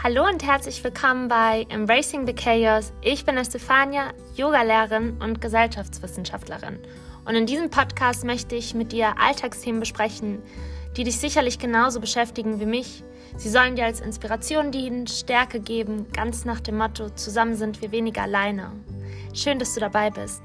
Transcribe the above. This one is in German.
Hallo und herzlich willkommen bei Embracing the Chaos. Ich bin Estefania, Yogalehrerin und Gesellschaftswissenschaftlerin. Und in diesem Podcast möchte ich mit dir Alltagsthemen besprechen, die dich sicherlich genauso beschäftigen wie mich. Sie sollen dir als Inspiration dienen, Stärke geben, ganz nach dem Motto, zusammen sind wir weniger alleine. Schön, dass du dabei bist.